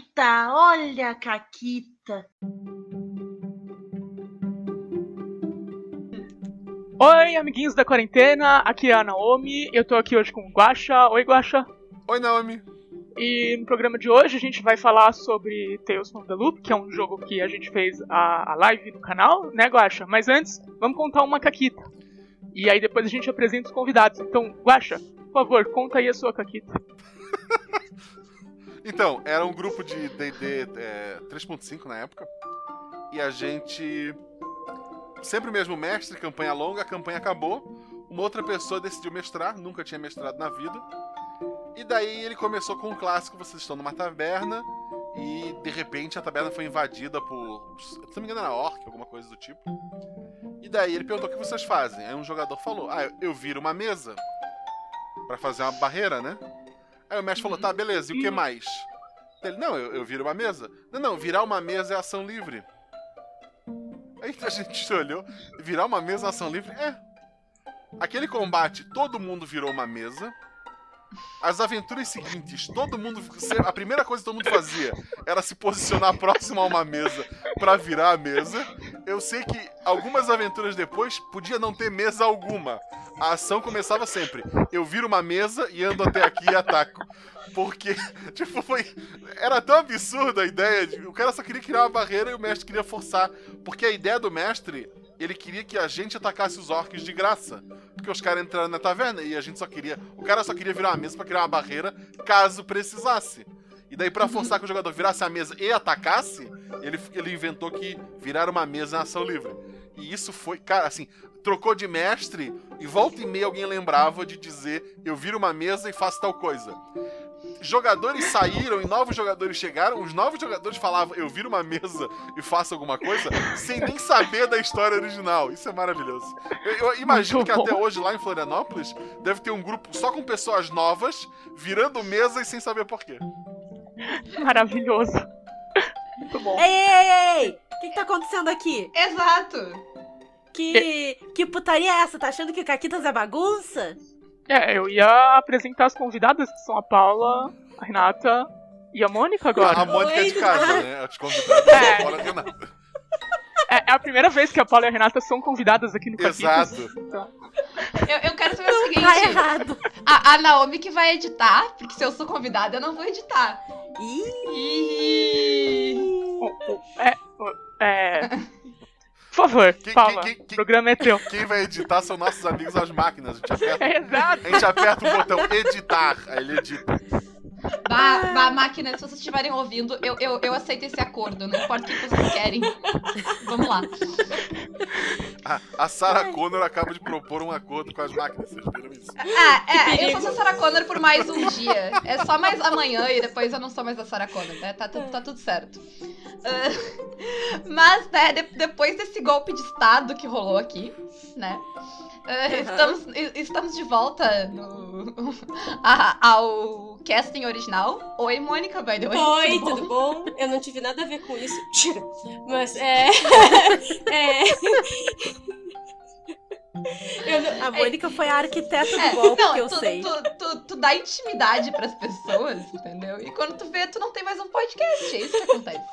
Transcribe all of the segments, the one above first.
Caquita, olha a Caquita. Oi, amiguinhos da quarentena, aqui é a Naomi, eu tô aqui hoje com o Guaxa. Oi, Guaxa. Oi, Naomi. E no programa de hoje a gente vai falar sobre Tales from the Loop, que é um jogo que a gente fez a, a live no canal, né, Guaxa? Mas antes, vamos contar uma caquita. E aí depois a gente apresenta os convidados. Então, Guaxa, por favor, conta aí a sua caquita. então, era um grupo de D&D é, 3.5 na época. E a gente sempre o mesmo mestre, campanha longa, a campanha acabou. Uma outra pessoa decidiu mestrar, nunca tinha mestrado na vida. E daí ele começou com um clássico: vocês estão numa taberna e de repente a taberna foi invadida por. Se não me engano, era orc, alguma coisa do tipo. E daí ele perguntou o que vocês fazem. Aí um jogador falou: Ah, eu viro uma mesa para fazer uma barreira, né? Aí o mestre falou: Tá, beleza, e o que mais? Ele: Não, eu, eu viro uma mesa. Não, não, virar uma mesa é ação livre. Aí a gente olhou, virar uma mesa ação livre? É. Aquele combate, todo mundo virou uma mesa. As aventuras seguintes, todo mundo. A primeira coisa que todo mundo fazia era se posicionar próximo a uma mesa para virar a mesa. Eu sei que algumas aventuras depois podia não ter mesa alguma. A ação começava sempre. Eu viro uma mesa e ando até aqui e ataco. Porque, tipo, foi. Era tão absurda a ideia. De, o cara só queria criar uma barreira e o mestre queria forçar. Porque a ideia do mestre ele queria que a gente atacasse os orcs de graça. Porque os caras entraram na taverna e a gente só queria. O cara só queria virar uma mesa pra criar uma barreira caso precisasse. E daí, para forçar que o jogador virasse a mesa e atacasse, ele, ele inventou que virar uma mesa em ação livre. E isso foi, cara, assim, trocou de mestre e volta e meia alguém lembrava de dizer: eu viro uma mesa e faço tal coisa jogadores saíram e novos jogadores chegaram, os novos jogadores falavam, eu viro uma mesa e faço alguma coisa, sem nem saber da história original. Isso é maravilhoso. Eu, eu imagino que até hoje, lá em Florianópolis, deve ter um grupo só com pessoas novas, virando mesa e sem saber porquê. Maravilhoso. Muito bom. Ei, ei, ei, ei! O que, que tá acontecendo aqui? Exato! Que, que putaria é essa? Tá achando que Caquitas é bagunça? É, eu ia apresentar as convidadas, que são a Paula, a Renata e a Mônica agora. A Mônica é de casa, né? As convidadas é. a Paula e a Renata. É, é, a primeira vez que a Paula e a Renata são convidadas aqui no. Exato. Então. Eu, eu, quero saber o seguinte. Tá errado. A, a, Naomi que vai editar, porque se eu sou convidada, eu não vou editar. Ih! É, é, favor, quem, Paula, quem, quem, o programa é teu. Quem vai editar são nossos amigos as máquinas. A gente aperta, é exato. A gente aperta o botão editar, aí ele edita. Bah, bah, máquina, se vocês estiverem ouvindo, eu, eu, eu aceito esse acordo, não importa o que vocês querem. Vamos lá. A, a Sarah Connor acaba de propor um acordo com as máquinas, vocês viram isso? Ah, é, eu sou a Sarah Connor por mais um dia. É só mais amanhã e depois eu não sou mais a Sarah Connor, né? Tá, tá, tá tudo certo. Uh, mas, né, de, depois desse golpe de estado que rolou aqui, né? Estamos, estamos de volta no, a, ao casting original. Oi, Mônica, by the way. Oi, tudo, tudo bom? Eu não tive nada a ver com isso. Tira. Mas é. é... Não, a Mônica é, foi a arquiteta do é, golpe não, que eu tu, sei. Tu, tu, tu, dá intimidade pras pessoas, entendeu? E quando tu vê, tu não tem mais um podcast. É isso que acontece.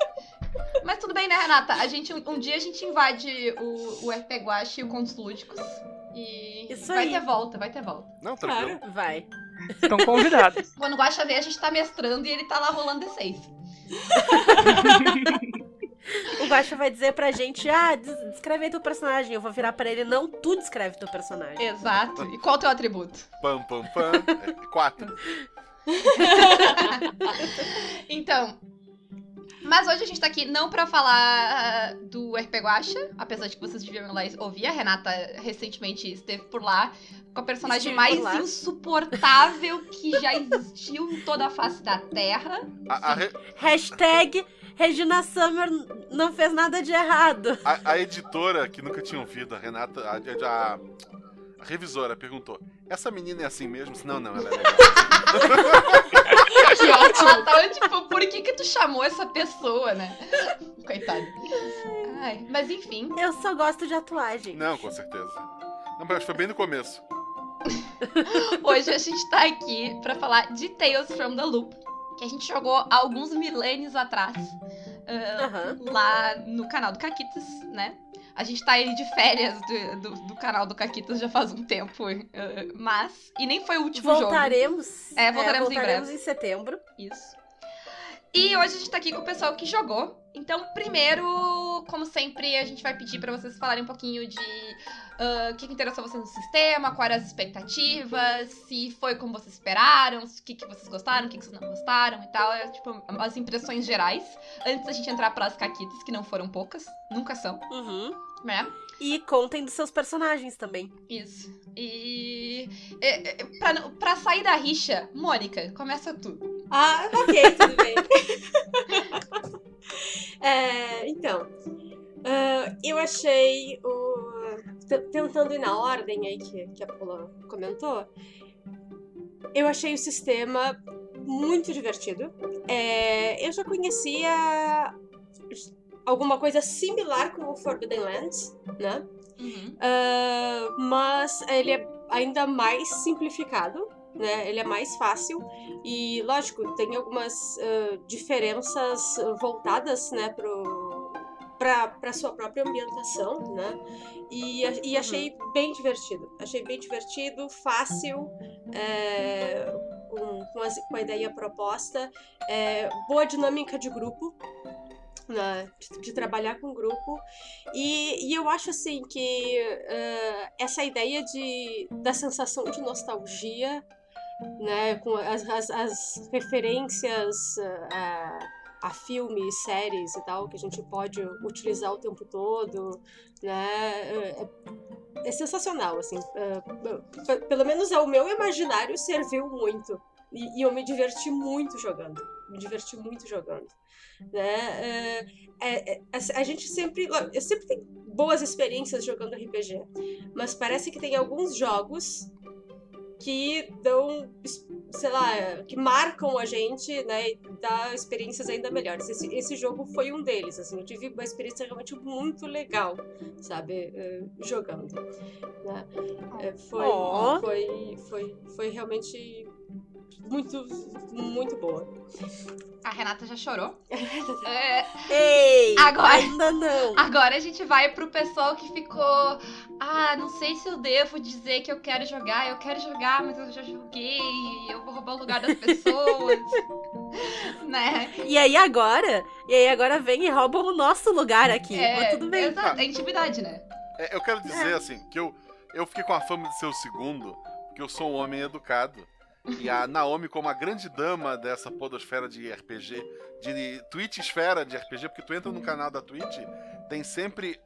Mas tudo bem, né, Renata? A gente, um, um dia a gente invade o, o RP Guache e o Contos Lúdicos. E Isso vai aí. ter volta, vai ter volta. Não, tranquilo. Claro, vai. Estão convidados. Quando o Guaxa vê, a gente tá mestrando e ele tá lá rolando D6. o Guaxa vai dizer pra gente, ah, descreve aí teu personagem. Eu vou virar pra ele, não, tu descreve teu personagem. Exato. E qual é o teu atributo? Pam, pam, pam. É, quatro. então, mas hoje a gente tá aqui não pra falar uh, do RP Guacha, apesar de que vocês deviam lá ouvir. A Renata recentemente esteve por lá com a personagem mais insuportável que já existiu em toda a face da Terra. A, a re... Hashtag Regina Summer não fez nada de errado. A, a editora, que nunca tinha ouvido, a Renata, a, a, a revisora perguntou: essa menina é assim mesmo? Não, não, ela é legal. que ótimo. Ela tava tipo, por que que tu chamou essa pessoa, né? Coitada. Ai, mas enfim. Eu só gosto de atuar, gente. Não, com certeza. Não, mas foi bem no começo. Hoje a gente tá aqui pra falar de Tales from the Loop. que a gente jogou há alguns milênios atrás. Aham. Lá no canal do Caquitas, né? A gente tá aí de férias do, do, do canal do Caquitas já faz um tempo. ah, mas. E nem foi o último jogo. Voltaremos. É, voltaremos em voltaremos breve. em setembro. Isso. E hoje a gente tá aqui com o pessoal que jogou. Então, primeiro, como sempre, a gente vai pedir pra vocês falarem um pouquinho de ah, o que, que interessou vocês no sistema, quais eram as expectativas, se foi como vocês esperaram, o que, que vocês gostaram, o que, que vocês não gostaram e tal. É, tipo, as impressões gerais. Antes da gente entrar pelas caquitas, que não foram poucas, nunca são, Uhum. Né? E contem dos seus personagens também. Isso. E. é, é, pra, pra sair da rixa, Mônica, começa tu. Ah, ok, tudo bem. É, então, ah, eu achei o. Tentando ir na ordem aí que, que a Paula comentou, eu achei o sistema muito divertido. É, eu já conhecia alguma coisa similar com o Forbidden Lands, né? Uhum. Ah, mas ele é ainda mais simplificado, né? Ele é mais fácil e, lógico, tem algumas ah, diferenças voltadas, né, pro para sua própria ambientação, né? E, a- e achei bem divertido. Achei bem divertido, fácil, é, com, com, as- com a ideia proposta, é, boa dinâmica de grupo, de, de trabalhar com grupo. E, e eu acho assim que eh, essa ideia de, da sensação de nostalgia, né, com as, as, as referências a, a filmes, séries e tal, que a gente pode utilizar o tempo todo, né, é, é sensacional, assim. pe- pelo menos ao meu imaginário serviu muito. E, e eu me diverti muito jogando. Me diverti muito jogando. Né? Eh, é- é- a, a gente sempre. Eu sempre tenho boas experiências jogando RPG, mas parece que tem alguns jogos que dão, sei lá, que marcam a gente, né, e dá experiências ainda melhores. Esse, esse jogo foi um deles, assim, eu tive uma experiência realmente muito legal, sabe, eh, jogando, né. Eh, foi, Ó. foi, foi, foi realmente muito, muito boa. A Renata já chorou. É, Ei! Agora- Ainda não! agora a gente vai pro pessoal que ficou. Ah, não sei se eu devo dizer que eu quero jogar. Eu quero jogar, mas eu já joguei. Eu vou roubar o lugar das pessoas. né? E aí agora? E aí agora vem e roubam o nosso lugar aqui. mas tudo bem. Exato, é intimidade, né? É, eu quero dizer, assim, que eu, eu fiquei com a fama de ser o segundo, porque eu sou um homem educado. E a Naomi, como a grande dama dessa podosfera de RPG, de Twitch esfera de RPG, porque tu entra no canal da Twitch, tem sempre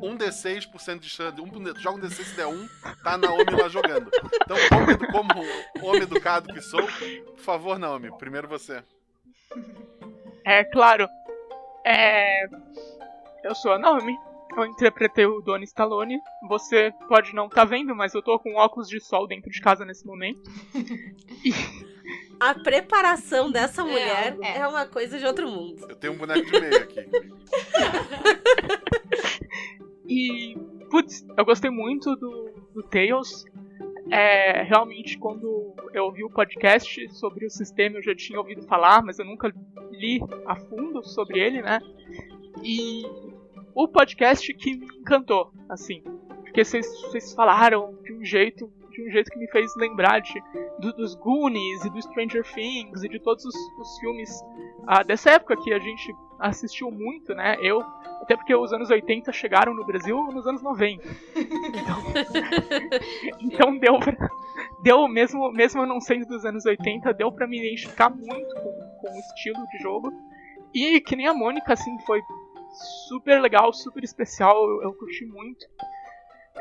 um D6% de chance. Um, joga um D6 se der um, tá a Naomi lá jogando. Então, como, como homem educado que sou, por favor, Naomi, primeiro você. É claro. É. Eu sou a Naomi. Eu interpretei o Donnie Stallone. Você pode não estar vendo, mas eu tô com óculos de sol dentro de casa nesse momento. A preparação dessa mulher é. é. uma coisa de outro mundo. Eu tenho um boneco de meia aqui. E, putz, eu gostei muito do, do Tales. É, realmente, quando eu ouvi o podcast sobre o sistema, eu já tinha ouvido falar, mas eu nunca li a fundo sobre ele, né? E o podcast que me encantou, assim. Porque vocês falaram de um jeito de um jeito que me fez lembrar de, do- dos Goonies e do Stranger Things e de todos os, os filmes ah, dessa época que a gente assistiu muito, né? Eu, até porque os anos 80 chegaram no Brasil nos anos 90. Então, então deu pra, deu mesmo, mesmo eu não sendo dos anos 80, deu pra me identificar muito com, com o estilo de jogo. E que nem a Mônica, assim, foi super legal, super especial, eu, eu curti muito.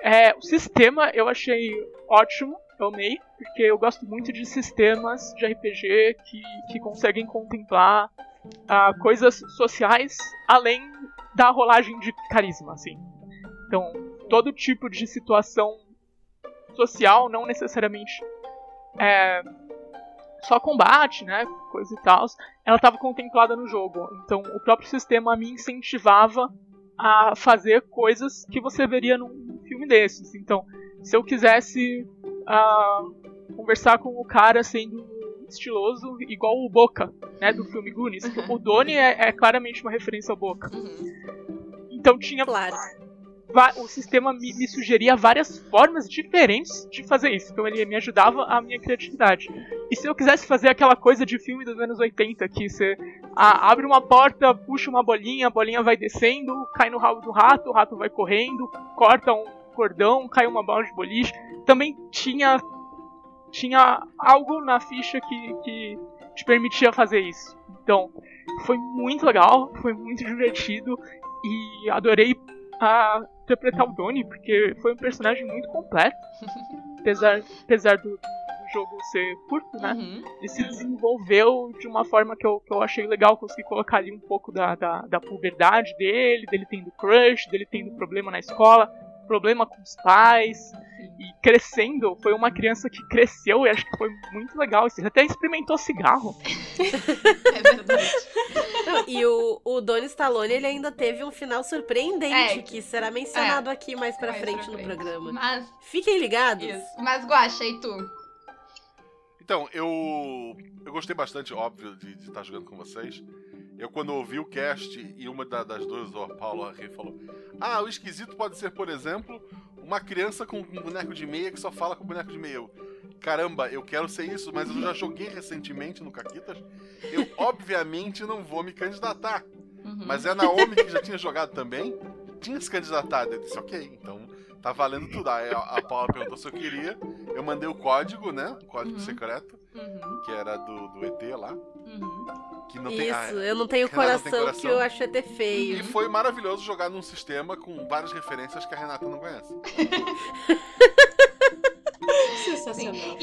É, o sistema eu achei ótimo, eu amei, porque eu gosto muito de sistemas de RPG que, que conseguem contemplar ah, coisas sociais além da rolagem de carisma, assim. Então, todo tipo de situação social, não necessariamente é, só combate, né, coisa e tal, ela estava contemplada no jogo. Então, o próprio sistema me incentivava a fazer coisas que você veria num filme desses. Então, se eu quisesse ah, conversar com o cara sendo estiloso, igual o Boca, né, do filme Goonies. O Donnie é, é claramente uma referência ao Boca. Uhum. Então tinha Claro. O sistema me, me sugeria várias formas diferentes de fazer isso. Então ele me ajudava a minha criatividade. E se eu quisesse fazer aquela coisa de filme dos anos 80, que você abre uma porta, puxa uma bolinha, a bolinha vai descendo, cai no rabo do rato, o rato vai correndo, corta um cordão, cai uma bola de boliche. Também tinha tinha algo na ficha que, que te permitia fazer isso. Então, foi muito legal, foi muito divertido e adorei a interpretar o Donnie, porque foi um personagem muito completo. apesar, apesar do, do jogo ser curto, né? Uhum. Ele se desenvolveu de uma forma que eu, que eu achei legal, consegui colocar ali um pouco da, da, da puberdade dele, dele tendo crush, dele tendo problema na escola, problema com os pais, e crescendo, foi uma criança que cresceu e acho que foi muito legal. Ele até experimentou cigarro. É verdade. E o, o Donnie Stallone, ele ainda teve um final surpreendente, É. que será mencionado aqui mais pra Mais frente pra no frente. programa. Mas, Fiquem ligados. isso. Mas, Guaxa, e tu? Então, eu. Eu gostei bastante, óbvio, de de estar jogando com vocês. Eu, quando ouvi o cast e uma da- das duas, a Paula Rê, falou: Ah, o esquisito pode ser, por exemplo, uma criança com um boneco de meia que só fala com boneco de meia. Eu, Caramba, eu quero ser isso, mas eu já joguei recentemente no Caquitas. Eu, obviamente, não vou me candidatar. Uhum. Mas é a Naomi que já tinha jogado também, tinha se candidatado. Eu disse, ok, então tá valendo tudo. Aí a, a Paula perguntou se eu queria. Eu mandei o código, né? O código Uhum. secreto, Uhum. que era do, do ET lá. Uhum. Que não Isso, tem. ah, eu não tenho Renata não tem coração, coração? que eu acho até feio. E foi maravilhoso jogar num sistema com várias referências que a Renata não conhece. Sensacional.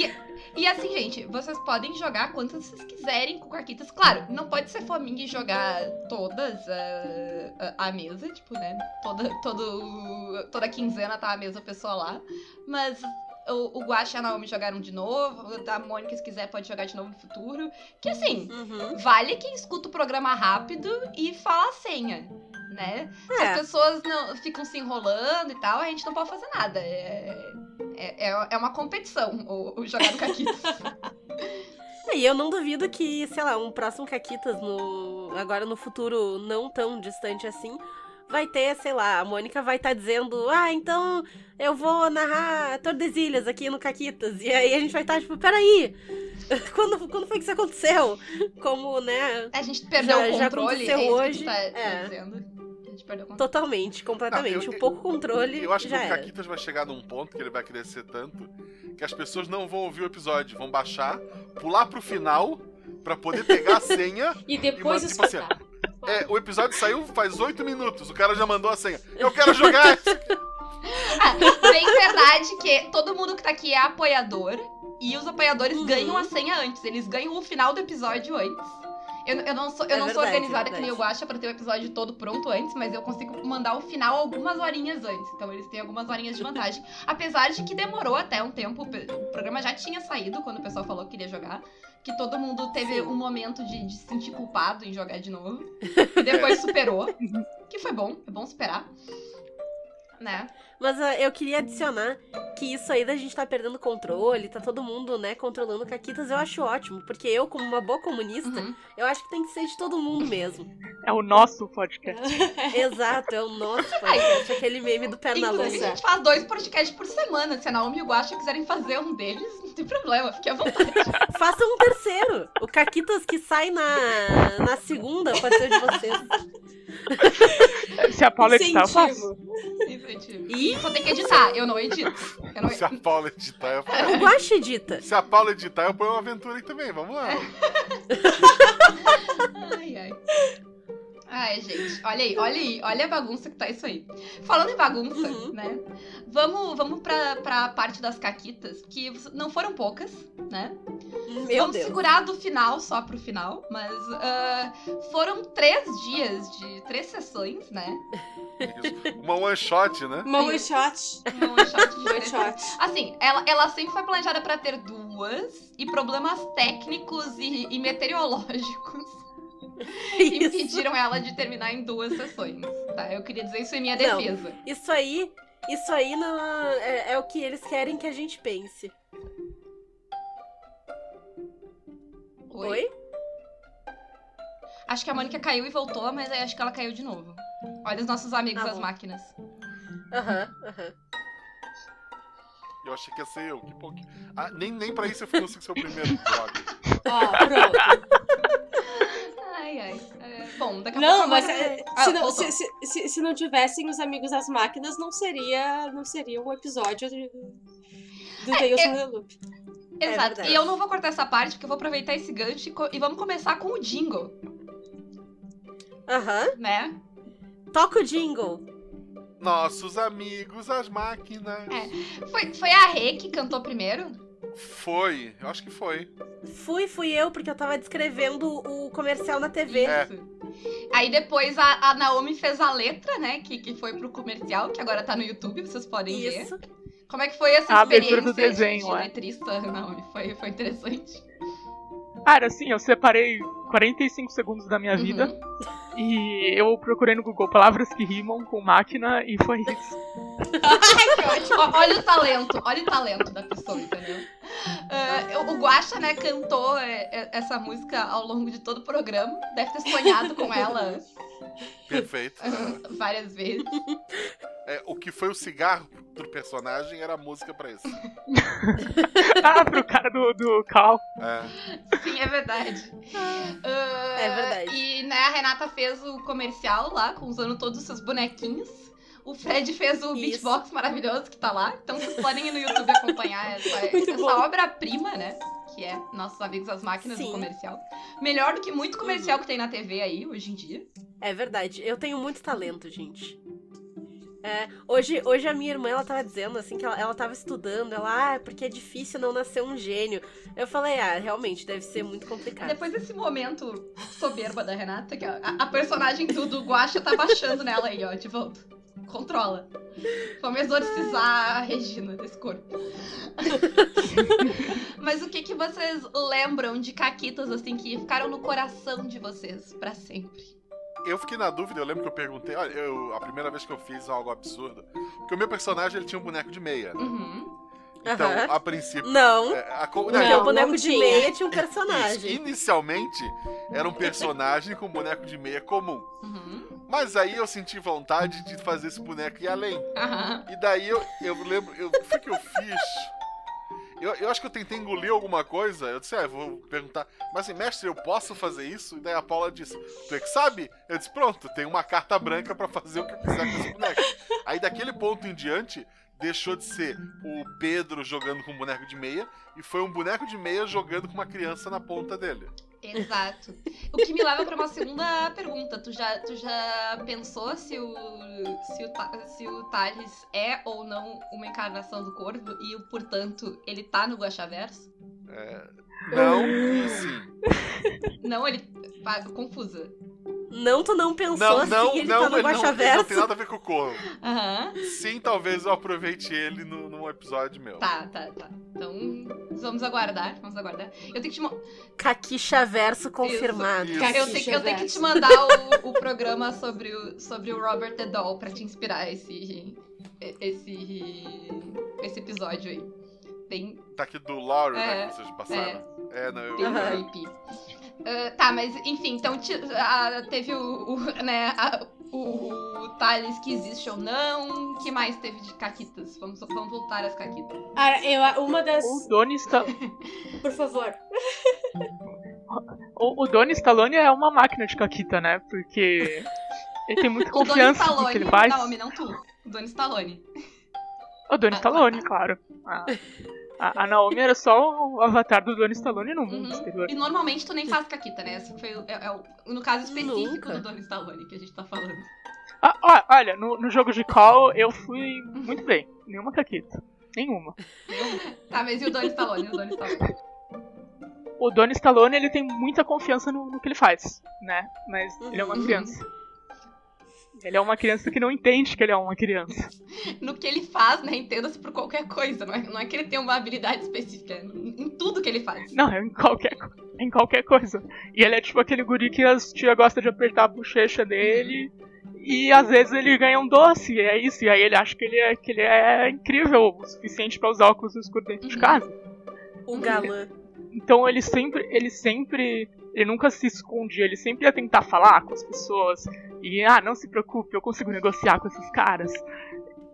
E assim, gente, vocês podem jogar quantas vocês quiserem com Caquitas. Claro, não pode ser fominha e jogar todas a, a, a mesa, tipo, né? Toda, todo, toda quinzena tá a mesma pessoa lá. Mas o, o Guaxa e a Naomi jogaram de novo. A Mônica, se quiser, pode jogar de novo no futuro. Que assim, Uhum. vale quem escuta o programa rápido e fala a senha, né? Se É. as pessoas não ficam se enrolando e tal, a gente não pode fazer nada. É, é, é, é uma competição o, o jogar no Caquitas. E eu não duvido que, sei lá, um próximo Caquitas no agora no futuro não tão distante assim, vai ter, sei lá, a Mônica vai estar dizendo: "Ah, então eu vou narrar Tordesilhas aqui no Caquitas". E aí a gente vai estar tipo: "Peraí. Quando, quando foi que isso aconteceu?" Como, né, A gente perdeu Já- o já controle, aconteceu é isso hoje, que tu tá, tá é. A gente perdeu o controle. totalmente, completamente, Não, eu- um pouco controle Eu acho que já o. Caquitas vai chegar num ponto que ele vai crescer tanto que as pessoas não vão ouvir o episódio, vão baixar, pular pro final pra poder pegar a senha. E depois E, tipo assim. É, o episódio saiu faz oito minutos, o cara já mandou a senha. Eu quero jogar! aqui." Ah, bem verdade que todo mundo que tá aqui é apoiador e os apoiadores Uhum. ganham a senha antes. Eles ganham o final do episódio antes. Eu, eu não sou, eu É não sou verdade, organizada é que nem o verdade. Guaxa pra ter o episódio todo pronto antes, mas eu consigo mandar o final algumas horinhas antes. Então eles têm algumas horinhas de vantagem. Apesar de que demorou até um tempo. O programa já tinha saído quando o pessoal falou que queria jogar. Que todo mundo teve Sim. um momento de, de se sentir culpado em jogar de novo. E depois superou. Que foi bom. É bom superar. Né? Mas ah, eu queria adicionar que isso aí da gente tá perdendo controle, tá todo mundo, né, controlando caquitas, eu acho ótimo. Porque eu, como uma boa comunista, Uhum. eu acho que tem que ser de todo mundo mesmo. É o nosso podcast. Exato, é o nosso podcast, aquele meme do pé na a gente faz dois podcasts por semana. Se a Naomi e o Guaxa quiserem fazer um deles, não tem problema, fique à vontade. Faça um terceiro. O Caquitas que sai na, na segunda pode ser de vocês. Se a Paula editar, eu faço. Incentivo. Só tem que editar, eu não edito. Eu não... Se a Paula editar, eu o Guache edita. Se a Paula editar, eu ponho uma aventura aí também, vamos lá. Ai, ai. Ai, gente, olha aí, olha aí, olha a bagunça que tá isso aí. Falando em bagunça, Uhum. né? Vamos, vamos pra, pra parte das caquitas, que não foram poucas, né? Meu vamos Deus. segurar do final só pro final, mas ah, foram três dias de três sessões, né? Isso. Uma one shot, né? Uma one shot. Uma one shot de One shot. Assim, ela, ela sempre foi planejada pra ter duas, e problemas técnicos e, e meteorológicos Isso. impediram ela de terminar em duas sessões, tá? Eu queria dizer isso em minha Não. defesa. Isso aí, isso aí não, é, é o que eles querem que a gente pense. Oi? Acho que a Mônica caiu e voltou, mas aí acho que ela caiu de novo. Olha os nossos amigos Ah, das bom. máquinas. Aham, aham. Eu achei que ia ser eu. Que bom que... Ah, nem, nem pra isso eu consigo ser o primeiro. Ó, pronto. Ai, ai. É, bom, daqui a pouco Não, a mas é, Ah, se, não, voltou. se, se, se- se não tivessem os amigos das máquinas, não seria, não seria um episódio de- do Tales from the Loop. É Exato. verdade. e eu não vou cortar essa parte, porque eu vou aproveitar esse gancho e, co- e vamos começar com o jingle, Aham. né? Toca o jingle. Nossos amigos, as máquinas. É. Foi, foi a Rê que cantou primeiro? Foi, eu acho que foi. Fui, fui eu, porque eu tava descrevendo o comercial na TV. É. Isso. Aí depois a, a Naomi fez a letra, né? Que, que foi pro comercial, que agora tá no YouTube, vocês podem ver. Isso. Como é que foi essa A abertura experiência do desenho, de, é. letrista, Naomi? Foi, foi interessante. Cara, assim, eu separei 45 segundos da minha vida Uhum. e eu procurei no Google palavras que rimam com máquina e foi isso. Ó, olha o talento, olha o talento da pessoa, entendeu? Ah, o Guaxa, né, cantou é, é, essa música ao longo de todo o programa. Deve ter sonhado com ela Perfeito. várias vezes. É, o que foi o cigarro do personagem era a música pra isso. Ah, pro cara do, do Cal. É. Sim, é verdade. Ah, É verdade. E né, a Renata fez o comercial lá, usando todos os seus bonequinhos. O Fred fez o Isso. beatbox maravilhoso que tá lá. Então vocês podem ir no YouTube acompanhar essa, essa obra-prima, né? Que é Nossos Amigos as Máquinas do Sim. comercial. Melhor do que muito comercial que tem na TV aí, hoje em dia. É verdade. Eu tenho muito talento, gente. É, hoje, hoje a minha irmã, ela tava dizendo, assim, que ela, ela tava estudando. Ela, ah, porque é difícil não nascer um gênio. Eu falei, ah, realmente, deve ser muito complicado. Depois desse momento soberba da Renata, que a, a personagem do, do Guaxa tá baixando nela aí, ó, de volta. Controla. Vamos exorcizar a Regina desse corpo. Mas o que que vocês lembram de caquitas, assim, que ficaram no coração de vocês pra sempre? Eu fiquei na dúvida, eu lembro que eu perguntei, olha, eu, a primeira vez que eu fiz algo absurdo, porque o meu personagem ele tinha um boneco de meia. né? Uhum. Então, Aham. a princípio. Não, é, a co- Não, porque o não, boneco não de meia tinha um isso, personagem. inicialmente era um personagem com boneco de meia comum. Uhum. Mas aí eu senti vontade de fazer esse boneco ir além. Aham. E daí eu, eu lembro, o que eu fiz? Eu, eu acho que eu tentei engolir alguma coisa. Eu disse, ah, eu vou perguntar, mas assim, mestre, eu posso fazer isso? E daí a Paula disse, tu é que sabe? Eu disse, pronto, tem uma carta branca pra fazer o que eu quiser com esse boneco. Aí daquele ponto em diante, deixou de ser o Pedro jogando com um boneco de meia e foi um boneco de meia jogando com uma criança na ponta dele. Exato. O que me leva pra uma segunda pergunta. Tu já, tu já pensou se o, se, o, se o Thales é ou não uma encarnação do corvo e, portanto, ele tá no Guaxaverso? Não e sim. Não, ele. Ah, confusa. Não, tu não pensou Não, assim, não, ele não, tá no ele não, ele não tem nada a ver com o corvo. Aham. Sim, talvez eu aproveite ele no, num episódio meu. Tá, tá, tá. Então, vamos aguardar. Vamos aguardar. Eu tenho que te, mo- Caquichaverso confirmado. Isso. eu tenho, que- eu tenho que te mandar o, o programa sobre o, sobre o Robert the Doll pra te inspirar esse. Esse. Esse episódio aí. Bem, Tá aqui do Laurie, né, É, que vocês passaram. É, não, eu... bem Aham. Ah, tá, mas enfim, então ah, teve o, o, né, a- o, o Thales que existe ou não. O que mais teve de caquitas? Vamos, vamos voltar às caquitas. Ah, eu, uma das. O Doni, Sta... Por favor. o, o Doni Stallone é uma máquina de caquita, né? Porque ele tem muita O Doni confiança no que ele faz. Naomi, não tu. O Doni Stallone. O Doni Ah, Stallone, ah, ah. claro. A, a, a Naomi era só o avatar do Doni Stallone no mundo Uhum. exterior. E normalmente tu nem faz caquita, né? Esse foi o- é, é o- no caso específico Nunca. do Doni Stallone que a gente tá falando. Ah, olha, no, no jogo de call eu fui muito bem. Nenhuma caquita. Nenhuma. Tá, mas e o Doni Stallone? O Doni Stallone. O Stallone, ele tem muita confiança no, no que ele faz, né? Mas ele é uma Uhum. criança. Ele é uma criança que não entende que ele é uma criança. No que ele faz, né? Entenda-se por qualquer coisa. Não é, não é que ele tem uma habilidade específica. É em tudo que ele faz. Não, é em qualquer, em qualquer coisa. E ele é tipo aquele guri que as tia gosta de apertar a bochecha dele. E às vezes ele ganha um doce, e é isso. E aí ele acha que ele é, que ele é incrível o suficiente pra usar óculos escuros dentro de Uhum. casa. O galã. Então ele sempre, ele sempre, ele nunca se escondia, ele sempre ia tentar falar com as pessoas e ah, não se preocupe, eu consigo negociar com esses caras.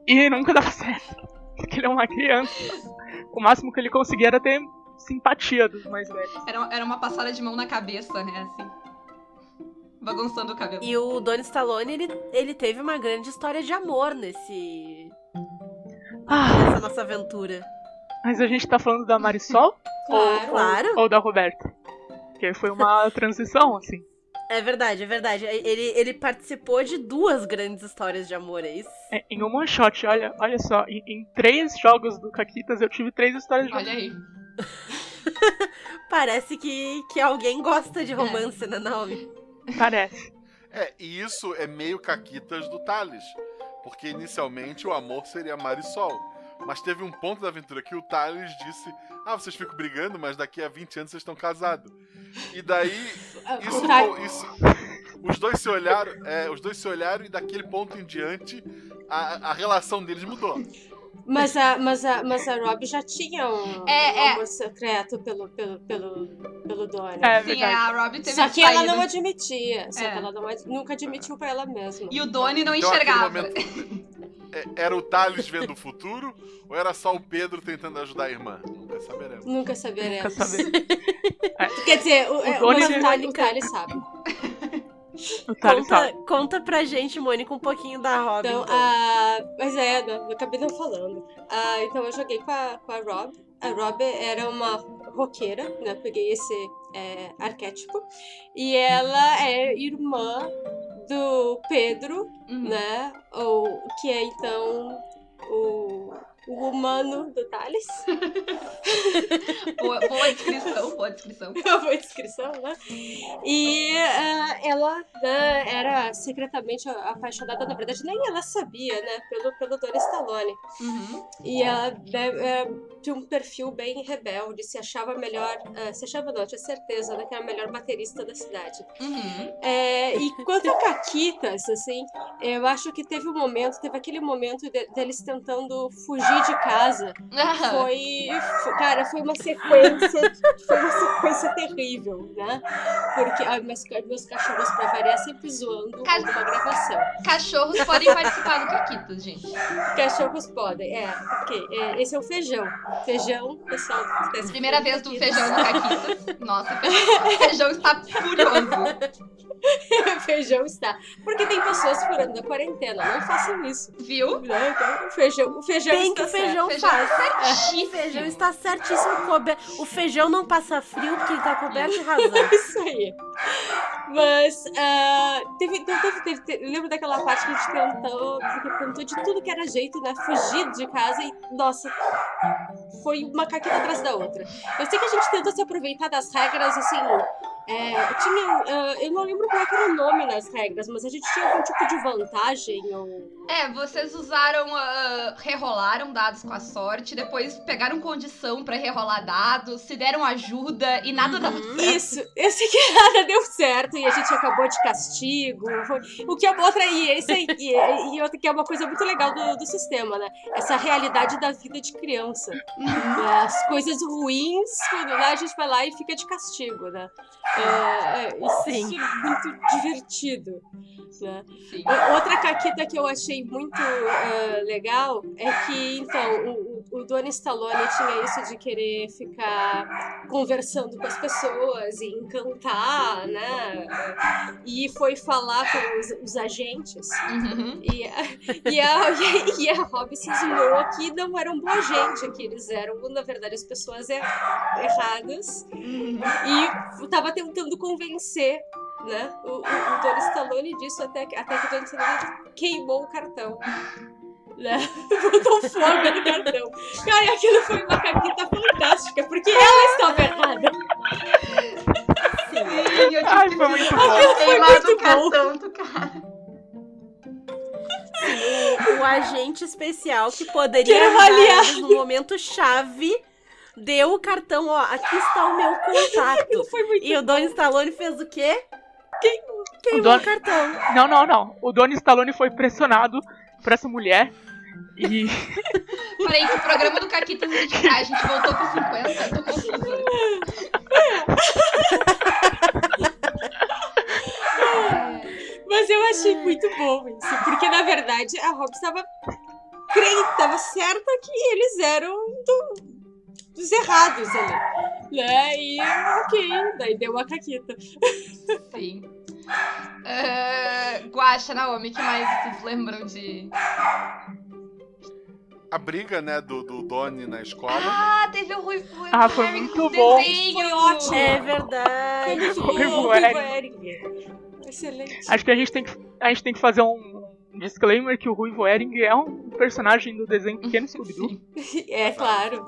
E nunca dava certo, porque ele é uma criança. O máximo que ele conseguia era ter simpatia dos mais velhos. Era, era uma passada de mão na cabeça, né, assim. Bagunçando o cabelo. E o Don Stallone, ele, ele teve uma grande história de amor nesse. Ah, nessa nossa aventura. mas a gente tá falando da Marisol Claro. Claro. ou da Roberta? Porque foi uma transição, assim. É verdade, é verdade. Ele, ele participou de duas grandes histórias de amor, é isso? É, em um one shot, olha, olha só, em, em três jogos do Caquitas eu tive três histórias de Olha aí. Parece que, que alguém gosta de romance, né, Naomi? Parece. É, e isso é meio caquitas do Thales. Porque inicialmente o amor seria Marisol. Mas teve um ponto da aventura que o Thales disse: Ah, vocês ficam brigando, mas daqui a 20 anos vocês estão casados. E daí. Isso, O Thales- isso- os dois se olharam, é, os dois se olharam e daquele ponto em diante a, a relação deles mudou. Mas a, mas, a, mas a Rob já tinha um, É, um é. amor secreto pelo, pelo, pelo, pelo Donnie. É Sim, a Rob teve Só que ela não admitia. Só É. que ela não nunca admitiu pra ela mesma. E o Doni não Então, enxergava. momento, é, era o Thales vendo o futuro ou era só o Pedro tentando ajudar a irmã? Nunca saberemos. Nunca saberemos. Quer saber? Quer dizer, o, é, Donnie- mas o Thales- o Thales sabe. O Thales Conta, sabe. conta pra gente, Mônica, um pouquinho da Robin. Então, a... Mas é, não, eu acabei não falando. Ah, então eu joguei com a, com a Rob. A Rob era uma roqueira, né? Peguei esse é, arquétipo. E ela é irmã do Pedro, Uhum. né? Ou, que é então o, o humano do Thales. Boa, boa descrição, boa descrição. Boa descrição, né? E ah, ela né, era secretamente apaixonada, na verdade, nem ela sabia, né? Pelo, pelo Dona Stallone. Uhum. E ela né, é, tinha um perfil bem rebelde, se achava melhor. ah, se achava não, tinha certeza, né? Que era a melhor baterista da cidade. Uhum. É, e quanto a Caquitas, assim, eu acho que teve um momento, teve aquele momento de- deles tentando fugir de casa. Foi, foi- cara, foi uma sequência, foi uma sequência terrível, né? Porque ai, meus, ca- meus cachorros, pra variar, sempre zoando Ca- alguma gravação. Cachorros podem participar do Caquitas, gente. Cachorros podem, é, porque é, esse é o feijão. Feijão, pessoal. tá Primeira vez do feijão no Caquitas. Nossa, o feijão está furioso. feijão está. Porque tem pessoas furando a quarentena, não façam isso. Viu? Né? Então, o feijão, o feijão Bem que está o feijão, Feijão faz. certíssimo. O feijão está certíssimo. cobe- O feijão não passa frio porque ele tá coberto de razão. Isso aí. Mas ah, teve, teve, teve, teve- lembro daquela parte que a gente tentou, que tentou de tudo que era jeito, né? Fugir de casa e, nossa, foi uma caqueta atrás da outra. Eu sei que a gente tentou se aproveitar das regras, assim. É, tinha. ah, eu não lembro qual é era o nome nas regras, mas a gente tinha algum tipo de vantagem ou. É, vocês usaram, ah, rerolaram dados com a sorte, depois pegaram condição pra rerolar dados, se deram ajuda e nada dava certo. Isso, eu sei que nada deu certo e a gente acabou de castigo. o que é outra. E, e, e outra que é uma coisa muito legal do, do sistema, né? Essa realidade da vida de criança. né? As coisas ruins, quando a gente vai lá e fica de castigo, né? É, é, isso Sim. é muito divertido. Né? Outra caquita que eu achei muito ah, legal é que, então, o, o- Dona Stallone tinha isso de querer ficar conversando com as pessoas e encantar, né? E foi falar com os, os agentes. Uhum. E a, e, a, e a Rob cismou que não eram boa gente, que eles eram, na verdade, as pessoas er- erradas. E tava tentando convencer né, o, o, o Don Stallone disso até, que- até que o Don Stallone queimou o cartão. Né? Botou fogo no cartão. Cara, aquilo foi uma caquita fantástica, porque ela estava errada. Sim, eu Ai, foi muito que bom. o cartão do cara. O agente especial que poderia avaliar. no momento chave deu o cartão, ó, aqui está o meu contato. Foi muito E o Don Stallone fez o quê? O Queimou Don- o cartão. Não, não, não. O Donnie Stallone foi pressionado por essa mulher E Peraí, que o programa do Caquitas a gente, a gente voltou pro 50, eu tô confusa. Mas eu achei muito bom isso, porque na verdade a Rob estava crente, estava certa que eles eram do- dos errados ali. Né? E ok, daí deu uma caquita. Sim. Uh, Guaxa, Naomi, que mais vocês lembram de. A briga, né, do, do Donnie na escola. Ah, teve o Rui. Rui Ah, foi muito bom. desenhos. Foi ótimo. É verdade. Foi Ruivo bom, Eric. Ruivo Eric. Excelente. acho que a gente tem que, a gente tem que fazer um disclaimer que o Ruivo Ering é um personagem do desenho Pequeno Scooby-Doo. É claro.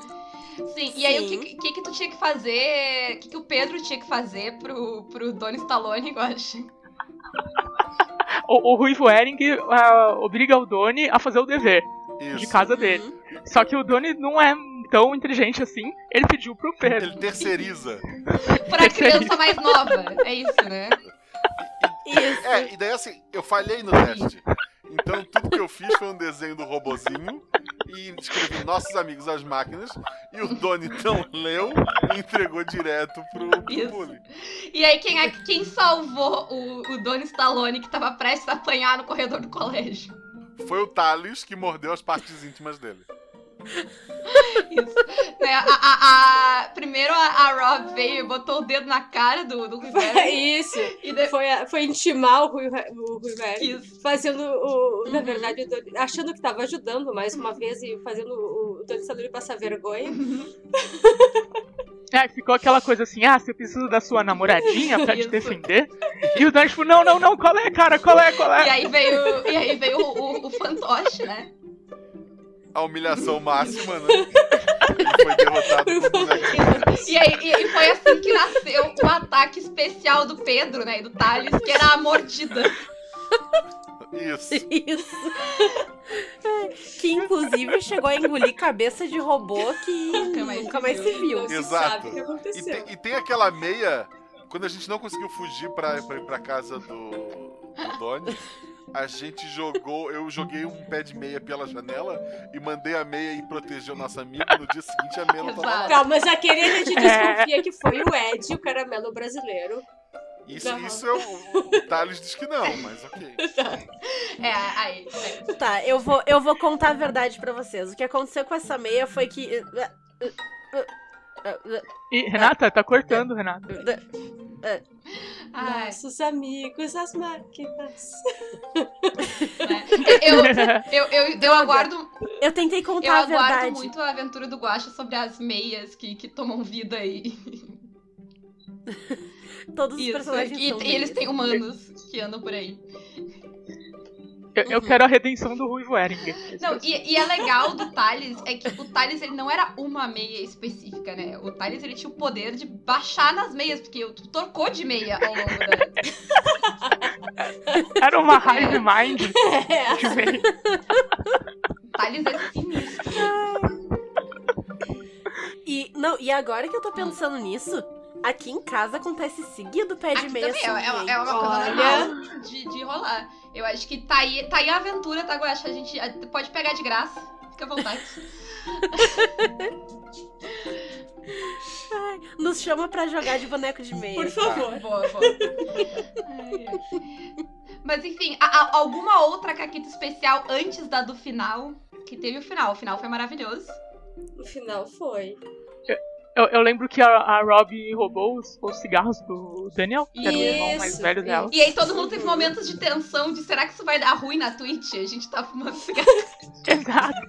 Sim, e aí o que, que que tu tinha que fazer? O que, que o Pedro tinha que fazer pro, pro Donnie Stallone, Guaxa? O, o Ruivo Ering ah, obriga o Donnie a fazer o dever de Isso. casa dele. Só que o Donnie não é tão inteligente assim, ele pediu pro Pedro. Ele terceiriza. Pra criança mais nova. É isso, né? Isso. É, e daí assim, eu falhei no teste. Então tudo que eu fiz foi um desenho do robozinho e escrevi nossos amigos as máquinas e o Doni não leu e entregou direto pro, pro. E aí, quem, é- quem salvou o, o Donnie Stallone que tava prestes a apanhar no corredor do colégio? Foi o Thales que mordeu as partes íntimas dele. Isso. Né, a, a- a- primeiro a, a Rob veio e botou o dedo na cara do, do Rivera. Isso. e depois. Foi, foi intimar o Rui, o Rui Velho. Isso. Fazendo o. Na Uhum. verdade, o Doni- achando que tava ajudando mais uma vez e fazendo o, o Doni passar vergonha. É, ficou aquela coisa assim, ah, você precisa da sua namoradinha pra te Isso. defender. E o Donnie, tipo, não, não, não, qual é, cara, qual é, qual E é? aí veio, e aí veio o, o, o fantoche, né? A humilhação máxima, né? Ele foi derrotado por um. E aí e, e foi assim que nasceu o ataque especial do Pedro, né? E do Thales, que era a mordida. Isso. Isso. que inclusive chegou a engolir cabeça de robô que Nunca mais nunca se mais se viu. viu. Não se Exato. sabe o que E aconteceu. tem, e tem aquela meia, quando a gente não conseguiu fugir pra, pra ir pra casa do, do Donnie, a gente jogou, eu joguei um pé de meia pela janela e mandei a meia ir proteger o nosso amigo. No dia seguinte a meia não tava lá. Tá, mas aquele a gente É. desconfia que foi o Ed, o caramelo brasileiro. Isso, Não. isso é o, o Thales diz que não, mas ok. É, aí. aí. Tá, eu vou, eu vou contar a verdade pra vocês. O que aconteceu com essa meia foi que. E, Renata, tá cortando, Renata. Ai, Nossos amigos, as máquinas. né? eu, eu, eu, eu aguardo, Eu tentei eu contar a aguardo verdade. muito a aventura do Guacha sobre as meias que, que tomam vida aí. Todos os Isso. personagens E, são e eles têm humanos que andam por aí. Eu, eu Uhum. quero a redenção do Ruivo Ering. Não, e, e é legal do Thales é que o Thales ele não era uma meia específica, né? O Thales ele tinha o poder de baixar nas meias, porque tu trocou de meia ao longo da. Era uma hive mind. É. de meio. O Thales é sinistro. E, não, e agora que eu tô pensando nisso, aqui em casa acontece seguido pé de meia também é, é, sem é uma coisa Olha. normal de, de rolar. Eu acho que tá aí, tá aí a aventura, tá, Guaxa? A gente pode pegar de graça. Fica à vontade. Nos chama pra jogar de boneco de meia. Por favor. Boa, boa. Ai, ai. Mas enfim, a- a- alguma outra caquita especial antes da do final? Que teve o final. O final foi maravilhoso. No final foi. Eu, eu lembro que a, a Rob roubou os, os cigarros do Daniel, que era o irmão mais Isso, velho dela. E aí todo mundo teve momentos de tensão de será que isso vai dar ruim na Twitch? A gente tá fumando cigarro. Exato.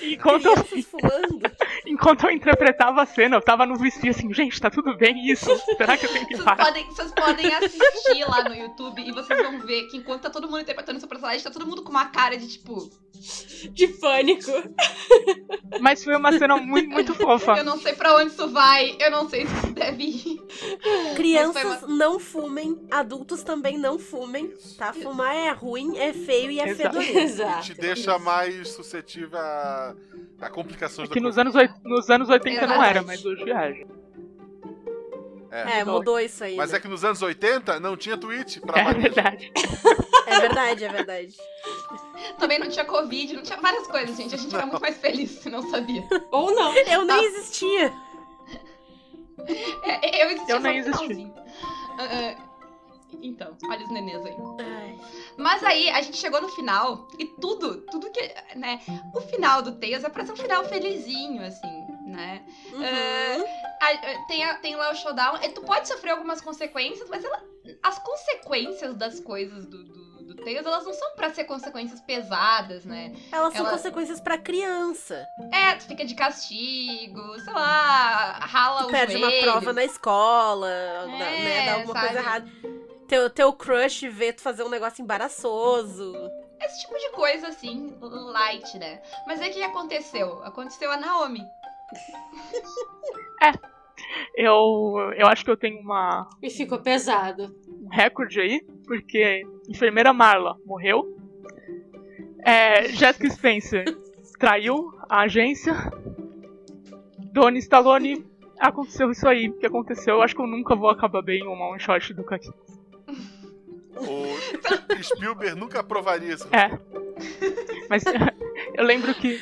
E enquanto, eu, enquanto eu interpretava a cena, eu tava no vestir assim, gente, tá tudo bem isso? Será que eu tenho que Vocês parar? podem, vocês podem assistir lá no YouTube e vocês vão ver que enquanto tá todo mundo interpretando seu personagem, tá todo mundo com uma cara de tipo, De pânico. Mas foi uma cena muito, muito fofa. eu não sei pra onde isso vai, eu não sei se isso deve ir. Crianças Mas não fumem, adultos também não fumem, Isso. tá? Fumar é ruim, é feio e é Exato. fedorento. Exato. E te deixa mais suscetível a, a complicações Que da nos anos, nos anos 80 não Exatamente. era, mas hoje é. É, mudou isso aí. Mas né? é que nos anos 80 não tinha tweet pra É manejo. verdade. É É verdade, é verdade. Também não tinha Covid, não tinha várias coisas, gente. A gente era muito mais feliz se não sabia. Ou não. Eu nem Tá. existia. É, eu existia Eu nem só no existi. finalzinho. Ah, ah, então, olha os nenês aí. Ai. Mas aí a gente chegou no final e tudo, tudo que, né? O final do Tails é pra ser um final felizinho, assim, né? Uhum. A- tem, a- tem lá o showdown. E tu pode sofrer algumas consequências, mas ela- as consequências das coisas do, do, do Tails, elas não são pra ser consequências pesadas, né? Elas são consequências pra criança. É, tu fica de castigo, sei lá, rala Tu o perde uma joelho. prova na escola, dá- né? Dá alguma sabe? coisa errada. Teu, teu crush vê tu fazer um negócio embaraçoso. Esse tipo de coisa, assim, light, né? Mas aí o que aconteceu? Aconteceu a Naomi. Eu, eu acho que eu tenho uma, E ficou pesado. um recorde aí, porque enfermeira Marla morreu. É, Jessica Spencer traiu a agência. Donnie Stallone, aconteceu isso aí. O que aconteceu? Eu acho que eu nunca vou acabar bem em uma one shot do Kaki. O Spielberg nunca aprovaria isso. É. Mas eu lembro que.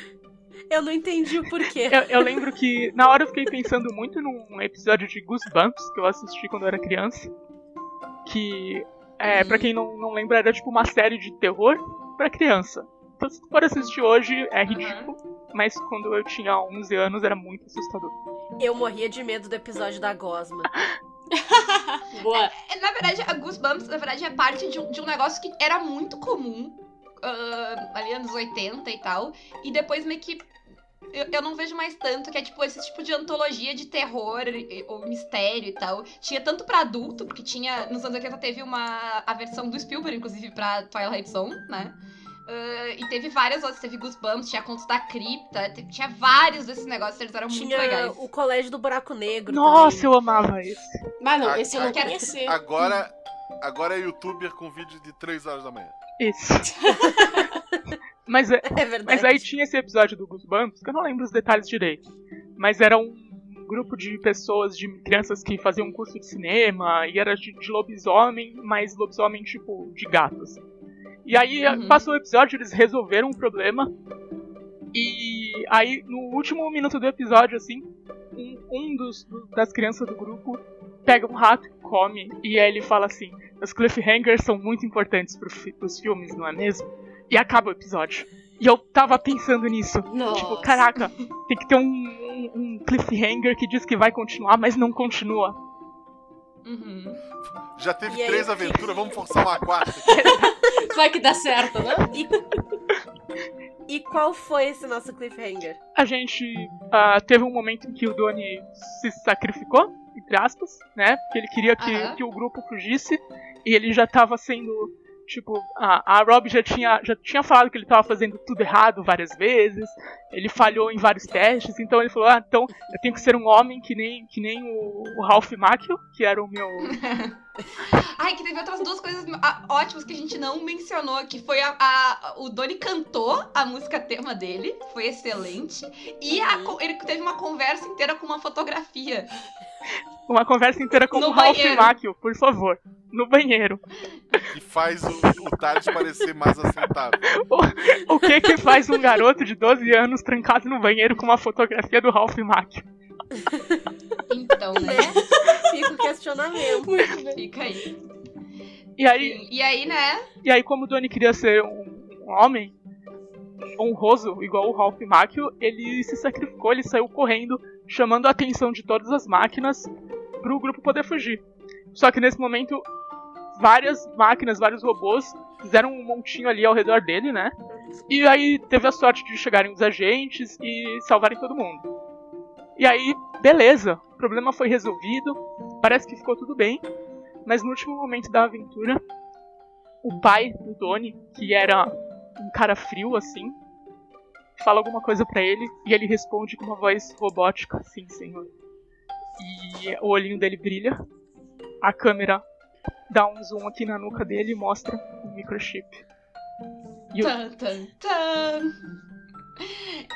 Eu não entendi o porquê. Eu, eu lembro que na hora eu fiquei pensando muito num episódio de Goosebumps que eu assisti quando eu era criança. Que, é, pra quem não, não lembra, era tipo uma série de terror pra criança. Então se tu for assistir hoje é ridículo, mas quando eu tinha 11 anos era muito assustador. Eu morria de medo do episódio da Gosma. Boa. É, Na verdade, a Goosebumps, na verdade, é parte de um, de um negócio que era muito comum ah, ali anos 80 e tal. E depois meio que. Eu, eu não vejo mais tanto, que é tipo esse tipo de antologia de terror ou mistério e tal. Tinha tanto pra adulto, porque tinha. Nos anos 80 teve uma. a versão do Spielberg, inclusive, pra Twilight Zone, né? Ah, e teve várias outras, teve Goosebumps, tinha Contos da Cripta, te- tinha vários desses negócios, eles eram muito Tinha legais. o Colégio do Buraco Negro. Nossa, também. eu amava esse. Mas não, A- esse eu não conheci. Agora, agora é youtuber com vídeo de 3 horas da manhã. Isso. mas, é- É mas aí tinha esse episódio do Goosebumps, que eu não lembro os detalhes direito. Mas era um grupo de pessoas, de crianças que faziam um curso de cinema, e era de, de lobisomem, mas lobisomem tipo de gatos. E aí Uhum. passou o episódio, eles resolveram o problema. E aí, no último minuto do episódio, assim, um, um dos, do- das crianças do grupo pega um rato e come. E aí ele fala assim: os cliffhangers são muito importantes pro pros filmes, não é mesmo? E acaba o episódio. E eu tava pensando nisso. Nossa. Tipo, caraca, tem que ter um, um- um cliffhanger que diz que vai continuar, mas não continua. Uhum. Já teve E aí, três que- aventuras, vamos forçar uma quarta. Vai que dá certo, né? E qual foi esse nosso cliffhanger? A gente ah, teve um momento em que o Doni se sacrificou, entre aspas, né? Porque ele queria que, Aham. que o grupo fugisse e ele já tava sendo. Tipo, a, a Rob já tinha, já tinha falado que ele tava fazendo tudo errado várias vezes, ele falhou em vários testes, então ele falou: Ah, então eu tenho que ser um homem que nem, que nem o, o Ralph Macchio, que era o meu. Ai, que teve outras duas coisas ah, ótimas que a gente não mencionou, que foi a, a- o Doni cantou a música tema dele, foi excelente, e a Uhum. ele teve uma conversa inteira com uma fotografia. Uma conversa inteira com No o Ralph. Macchio, por favor. No banheiro. E faz o, o Thales parecer mais aceitável. O que que faz um garoto de 12 anos trancado no banheiro com uma fotografia do Ralph Macchio? Então, né? Fica o questionamento. Fica aí. E aí, E aí, né? e aí como o Donnie queria ser um, um homem honroso, igual o Ralph Macchio, ele se sacrificou, ele saiu correndo, chamando a atenção de todas as máquinas pro grupo poder fugir. Só que nesse momento, várias máquinas, vários robôs fizeram um montinho ali ao redor dele, né? E aí teve a sorte de chegarem os agentes e salvarem todo mundo. E aí, beleza, o problema foi resolvido, parece que ficou tudo bem, mas no último momento da aventura, o pai do Tony, que era um cara frio assim, fala alguma coisa pra ele e ele responde com uma voz robótica, sim, senhor. E o olhinho dele brilha, a câmera dá um zoom aqui na nuca dele e mostra o microchip. E o- Tan, tan, tan.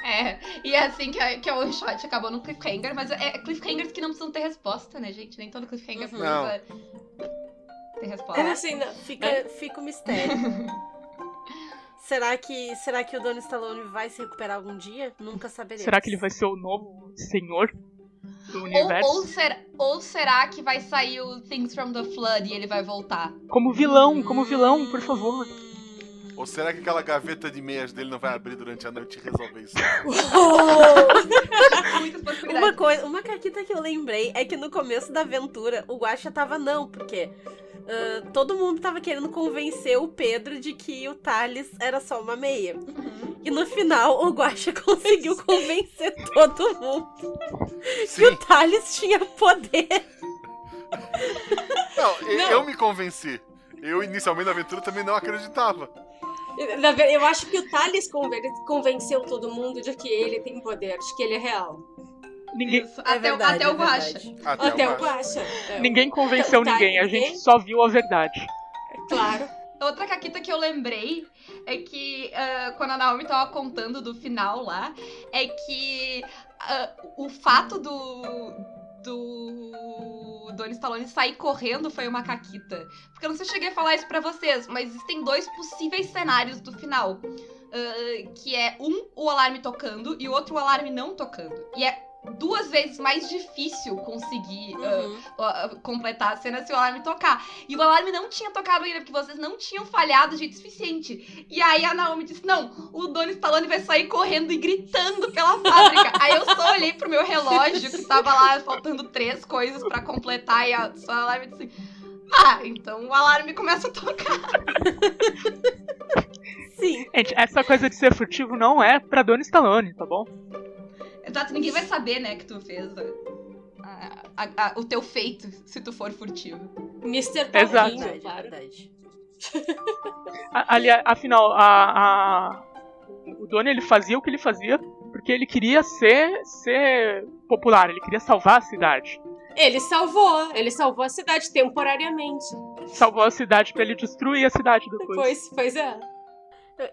É, e é assim que a, que a One Shot acabou no cliffhanger, mas é cliffhangers que não precisam ter resposta, né, gente? Nem todo cliffhanger Uhum. Não. precisa. Tem resposta? Como assim, não? Fica, fica o mistério. será que será que o Don Stallone vai se recuperar algum dia? Nunca saberemos. Será que ele vai ser o novo senhor do Ou, universo? ou, ser- ou será que vai sair o Things from the Flood e ele vai voltar? Como vilão, como vilão, por favor. Ou será que aquela gaveta de meias dele não vai abrir durante a noite e resolver isso? Uma coisa, uma caquita que eu lembrei é que no começo da aventura o Guaxa tava não, porque ah, todo mundo tava querendo convencer o Pedro de que o Thales era só uma meia. Uhum. E no final o Guaxa conseguiu convencer todo mundo que Sim. o Thales tinha poder. Não, eu, Não. eu me convenci. Eu, inicialmente na aventura, também não acreditava. Eu acho que o Thales conven- convenceu todo mundo de que ele tem poder, de que ele é real. Ninguém, Isso, É até, o- verdade, até o é Guaxa. verdade. Até, Até o Guaxa. É, ninguém convenceu Tá, ninguém, a gente só viu a verdade. Claro. Outra caquita que eu lembrei é que ah, quando a Naomi tava contando do final lá, é que ah, o fato do. do. Don Stallone sair correndo foi uma caquita. Porque eu não sei se eu cheguei a falar isso pra vocês, mas existem dois possíveis cenários do final. ah, que é um o alarme tocando e o outro o alarme não tocando. E é duas vezes mais difícil conseguir ah, Uhum. uh, completar a cena se o alarme tocar. E o alarme não tinha tocado ainda, porque vocês não tinham falhado de jeito suficiente. E aí a Naomi disse: Não, o Don Stallone vai sair correndo e gritando pela fábrica. aí eu só olhei pro meu relógio, que tava lá faltando três coisas pra completar, e a sua alarme disse: Ah, então o alarme começa a tocar. Sim. Gente, essa coisa de ser furtivo não é pra Dona Stallone, tá bom? Exato, ninguém vai saber, né, que tu fez a- a- a- o teu feito se tu for furtivo. Mr. Paulinho, Verdade, Ali, afinal, a, a- o Donnie ele fazia o que ele fazia porque ele queria ser, ser popular, ele queria salvar a cidade. Ele salvou, ele salvou a cidade temporariamente. Salvou a cidade pra ele destruir a cidade depois. Pois, pois é.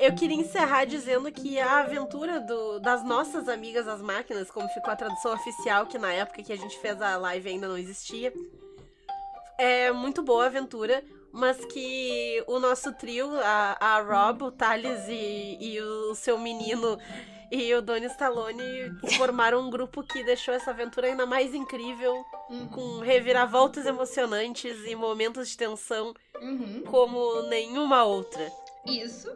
Eu- queria encerrar dizendo que a aventura do- das nossas amigas as máquinas, como ficou a tradução oficial, que na época que a gente fez a live ainda não existia, é muito boa a aventura, mas que o nosso trio, a, a Rob, o Thales e, e o seu menino e o Donnie Stallone formaram um grupo que deixou essa aventura ainda mais incrível, com reviravoltas emocionantes e momentos de tensão Uhum. como nenhuma outra. Isso.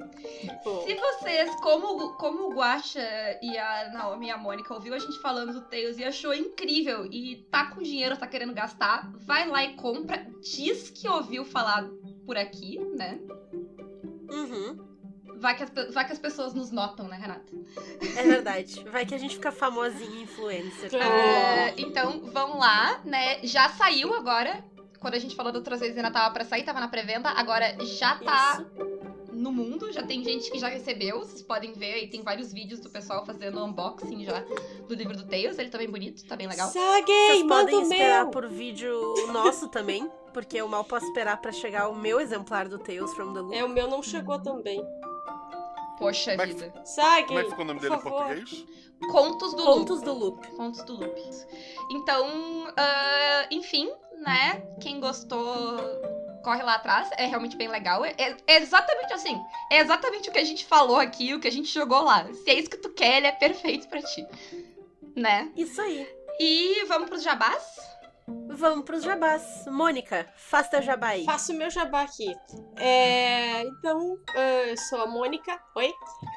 Pô. Se vocês, como, como o Guaxa e a Naomi e a Mônica ouviu a gente falando do Tails e achou incrível e tá com dinheiro, tá querendo gastar, vai lá e compra. Diz que ouviu falar por aqui, né? Uhum. Vai que, as, vai que as pessoas nos notam, né, Renata? É verdade. Vai que a gente fica famosinha influencer. É, então, vão lá, né? Já saiu agora. Quando a gente falou da outra vez, ainda tava pra sair, tava na pré-venda. Agora já tá no mundo, já tem gente que já recebeu. Vocês podem ver aí, tem vários vídeos do pessoal fazendo unboxing já do livro do Tails. Ele tá bem bonito, tá bem legal. Saguei, Vocês podem esperar meu. por vídeo nosso também, porque eu mal posso esperar pra chegar o meu exemplar do Tales from the Loop. É, o meu não chegou também. Poxa é que- vida. Saguei, Como é que ficou o nome dele em português? Contos do Loop. Contos do Loop. Contos do Loop. Então, ah, enfim, né? Quem gostou, corre lá atrás. É realmente bem legal. É, é- exatamente assim. É exatamente o que a gente falou aqui, o que a gente jogou lá. Se é isso que tu quer, ele é perfeito pra ti. Né? Isso aí. E vamos pros jabás? Vamos pros jabás. Mônica, faça teu jabá aí. Faço o meu jabá aqui. É, então, eu sou a Mônica. Oi.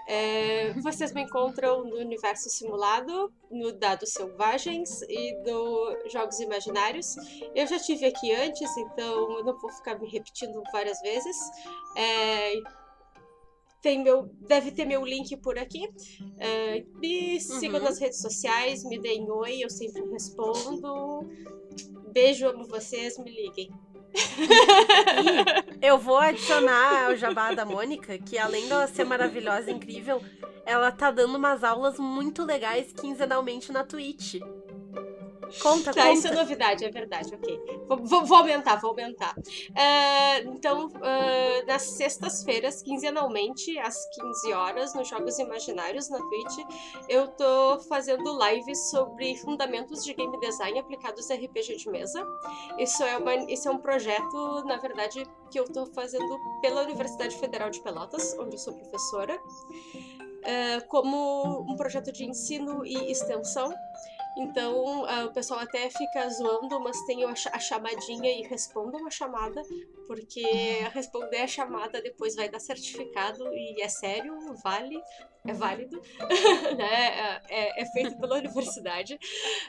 É, vocês me encontram no Universo Simulado, no Dados Selvagens e no Jogos Imaginários. Eu já tive aqui antes, então eu não vou ficar me repetindo várias vezes. É, tem meu, deve ter meu link por aqui. É, me sigam Uhum. nas redes sociais, me deem oi, eu sempre respondo. Beijo, amo vocês, me liguem. E eu vou adicionar ao jabá da Mônica, que além dela ser maravilhosa e incrível, ela tá dando umas aulas muito legais quinzenalmente na Twitch. Conta, Tá, conta. isso é novidade, é verdade, ok. Vou, vou- aumentar, vou aumentar. Ah, então, ah, nas sextas-feiras, quinzenalmente, às 15 horas, nos Jogos Imaginários, na Twitch, eu tô fazendo lives sobre fundamentos de game design aplicados a RPG de mesa. Isso é, uma, isso é um projeto, na verdade, que eu tô fazendo pela Universidade Federal de Pelotas, onde eu sou professora, ah, como um projeto de ensino e extensão. Então, ah, o pessoal até fica zoando, mas tem a, a chamadinha e respondam a chamada, porque responder a chamada depois vai dar certificado e é sério, vale, é válido, né? É, é feito pela universidade.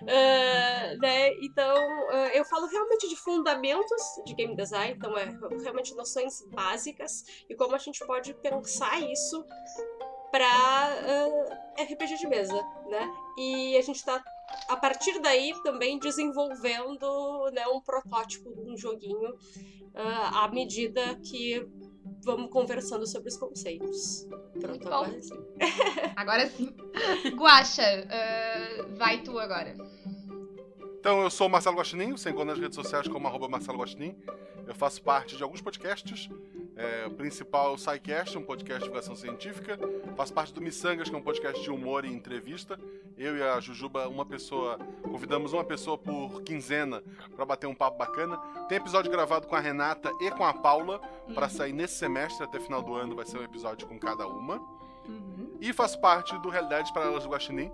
Ah, né? Então, ah, eu falo realmente de fundamentos de game design, então é realmente noções básicas e como a gente pode pensar isso para RPG de mesa, né? E a gente está a partir daí também desenvolvendo né, um protótipo de um joguinho ah, à medida que vamos conversando sobre os conceitos. Pronto, Muito bom. agora sim. Agora sim. Guaxa, ah, vai tu agora. Então, eu sou o Marcelo Guaxinim, você encontra nas redes sociais como arroba Marcelo Guaxinim. Eu faço parte de alguns podcasts. É, o principal é o SciCast, um podcast de divulgação científica. Faço parte do Missangas, que é um podcast de humor e entrevista. Eu e a Jujuba, uma pessoa, convidamos uma pessoa por quinzena para bater um papo bacana. Tem episódio gravado com a Renata e com a Paula, para sair nesse semestre, até final do ano vai ser um episódio com cada uma. Uhum. E faço parte do Realidades Paralelas do Guaxinim.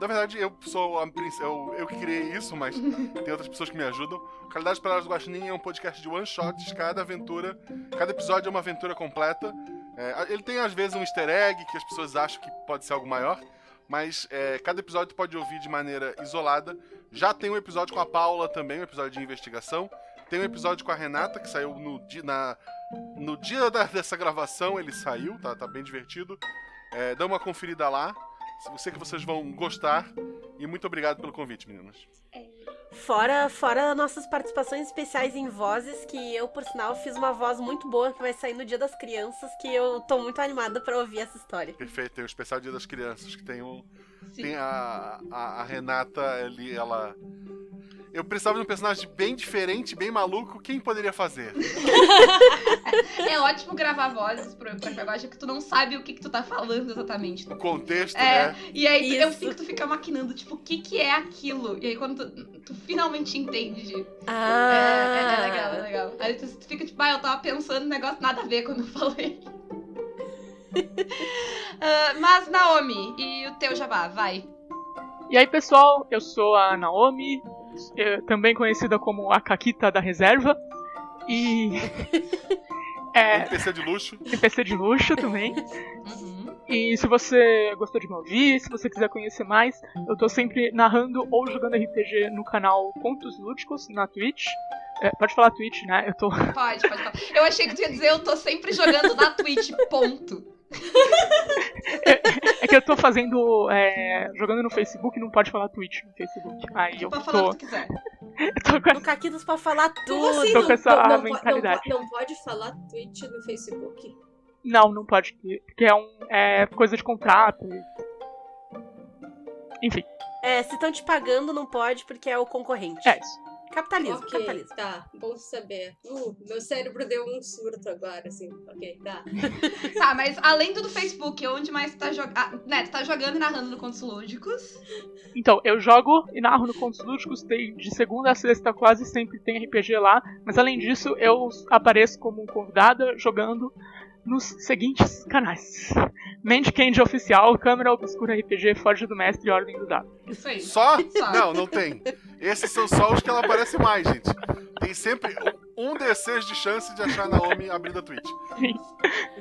Na verdade, eu sou a eu, eu que criei isso, mas tem outras pessoas que me ajudam. Realidades Paralelas do Guaxinim é um podcast de one-shots. Cada aventura, cada episódio é uma aventura completa. É, ele tem, às vezes, um easter egg que as pessoas acham que pode ser algo maior. Mas é, cada episódio tu pode ouvir de maneira isolada. Já tem um episódio com a Paula também, um episódio de investigação. Tem um episódio com a Renata, que saiu no dia, na, no dia da- dessa gravação, ele saiu, tá, tá bem divertido. É, dá uma conferida lá. Sei que vocês vão gostar. E muito obrigado pelo convite, meninas. Fora, fora nossas participações especiais em vozes, que eu, por sinal, fiz uma voz muito boa que vai sair no Dia das Crianças, que eu tô muito animada pra ouvir essa história. Perfeito, tem o especial Dia das Crianças, que tem o. Sim. Tem a, a, a Renata ali, ela. Eu precisava de um personagem bem diferente, bem maluco. Quem poderia fazer? É ótimo gravar vozes pro, pra Guaxa que tu não sabe o que, que tu tá falando exatamente. O contexto, É, né? e aí eu Isso. fico, tu fica maquinando, tipo, o que que é aquilo? E aí quando tu, tu finalmente entende. Ah, É, é, é legal, é legal. Aí tu, tu fica tipo, ah, eu tava pensando no negócio nada a ver quando eu falei. Ah, mas, Naomi, e o teu jabá? Vai. E aí, pessoal, eu sou a Naomi, eh, também conhecida como a Caquita da Reserva. E. é, NPC de luxo. NPC de luxo também. Uhum. E se você gostou de me ouvir, se você quiser conhecer mais, eu tô sempre narrando ou jogando RPG no canal Contos Lúdicos na Twitch. É, pode falar Twitch, né? Eu tô. Pode, pode falar. Eu achei que tu ia dizer, eu tô sempre jogando na Twitch, ponto. É que eu tô fazendo. é, jogando no Facebook, não pode falar Twitch no Facebook. Aí eu Pode falar o tô, que tu quiser. eu tô com no Caquitos pode falar Como tudo. assim? tô Não, com essa não, mentalidade. Não, não pode falar Twitch no Facebook? Não, não pode, porque é, um, é coisa de contrato. Enfim, É, se estão te pagando, não pode, porque é o concorrente. é isso. Capitalismo, ok, capitalismo. tá. Bom saber. Uh, meu cérebro deu um surto agora, assim. Ok, tá. Tá, mas além do do Facebook, onde mais tu tá jogando? Ah, né, tu tá jogando e narrando no Contos Lúdicos. Então, eu jogo e narro no Contos Lúdicos, tem, de segunda a sexta quase sempre tem RPG lá, mas além disso eu apareço como convidada jogando nos seguintes canais. Mandy Candy Oficial, Câmera Obscura RPG, Forja do Mestre e Ordem do Dado. Isso aí. Só? Só. Não, não tem. Esses são só os que ela aparece mais, gente. Tem sempre um D6 de chance de achar a Naomi abrindo a Twitch.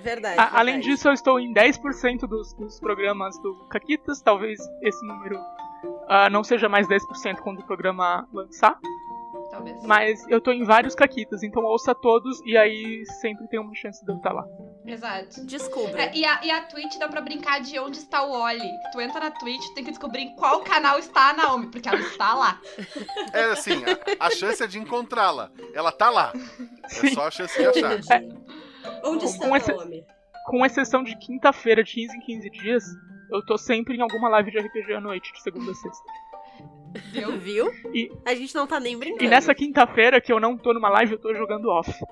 Verdade. A- além verdade. disso, eu estou em 10% dos, dos programas do Caquitas, talvez esse número ah, não seja mais 10% quando o programa lançar, Talvez. mas eu tô em vários Caquitas, então ouça todos e aí sempre tem uma chance de eu estar lá. Exato. Descubra. É, e, a, e a Twitch dá pra brincar de onde está o Oli. Tu entra na Twitch, tem que descobrir em qual canal está a Naomi, porque ela está lá. É assim, a, a chance é de encontrá-la. Ela tá lá. É só a chance de achar. Onde Com- está com esse- Naomi? Com exceção de quinta-feira, de 15 em 15 dias, eu tô sempre em alguma live de RPG à noite, de segunda a sexta. Viu? Viu? E- A gente não tá nem brincando. E nessa quinta-feira que eu não tô numa live, eu tô jogando off.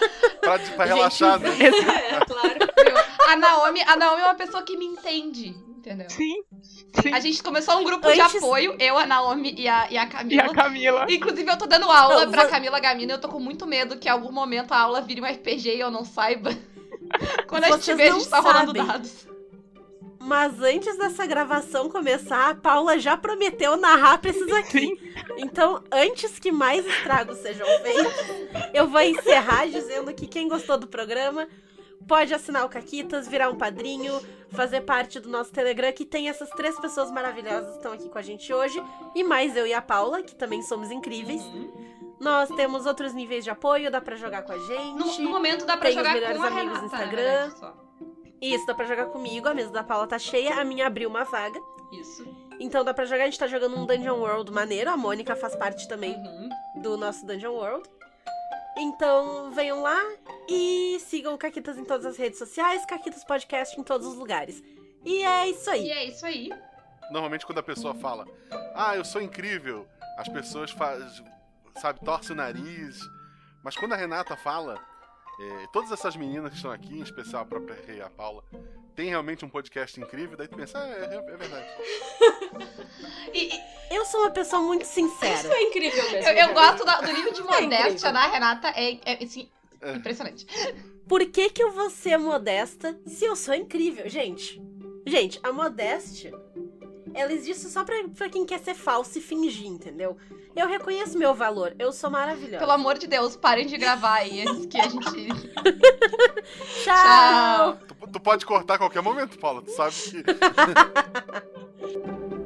Pra, pra relaxar, né? É, claro. Viu? A Naomi, a Naomi é uma pessoa que me entende, entendeu? Sim, sim. A gente começou um grupo de Antes- apoio, eu, a Naomi e a, e a E Camila. a Camila. Inclusive, eu tô dando aula Não, pra va- Camila Gamina e eu tô com muito medo que em algum momento a aula vire um RPG e eu não saiba. Quando a gente Vocês vê, a gente tá rolando dados. Mas antes dessa gravação começar, a Paula já prometeu narrar pra esses aqui. Sim. Então, antes que mais estragos sejam feitos, eu vou encerrar dizendo que quem gostou do programa pode assinar o Caquitas, virar um padrinho, fazer parte do nosso Telegram, que tem essas três pessoas maravilhosas que estão aqui com a gente hoje, e mais eu e a Paula, que também somos incríveis. Nós temos outros níveis de apoio, dá pra jogar com a gente. No, no momento dá pra Tem os jogar melhores com a amigos Renata, no na Instagram. verdade. Isso, dá pra jogar comigo, a mesa da Paula tá cheia, a minha abriu uma vaga. Isso. Então dá pra jogar, a gente tá jogando um Dungeon World maneiro, a Mônica faz parte também Uhum. do nosso Dungeon World. Então venham lá e sigam o Caquitas em todas as redes sociais, Caquitas Podcast em todos os lugares. E é isso E aí. é isso aí. Normalmente quando a pessoa fala, ah, eu sou incrível, as pessoas faz, sabe, torcem o nariz. Mas quando a Renata fala, é, todas essas meninas que estão aqui, em especial a própria Rei e a Paula, tem realmente um podcast incrível, daí tu pensa, ah, é, é verdade. E, e Eu sou uma pessoa muito Isso sincera. é incrível mesmo. eu, eu né? gosto da- do nível de É modéstia incrível. da Renata, é, é assim, É. impressionante. Por que, que eu vou ser modesta se eu sou incrível? Gente, gente, a modéstia, ela existe só pra, pra quem quer ser falso e fingir, entendeu? Eu reconheço meu valor, eu sou maravilhosa. Pelo amor de Deus, parem de gravar aí antes que a gente. Tchau! Tchau! Tu, tu pode cortar a qualquer momento, Paula, tu sabe que.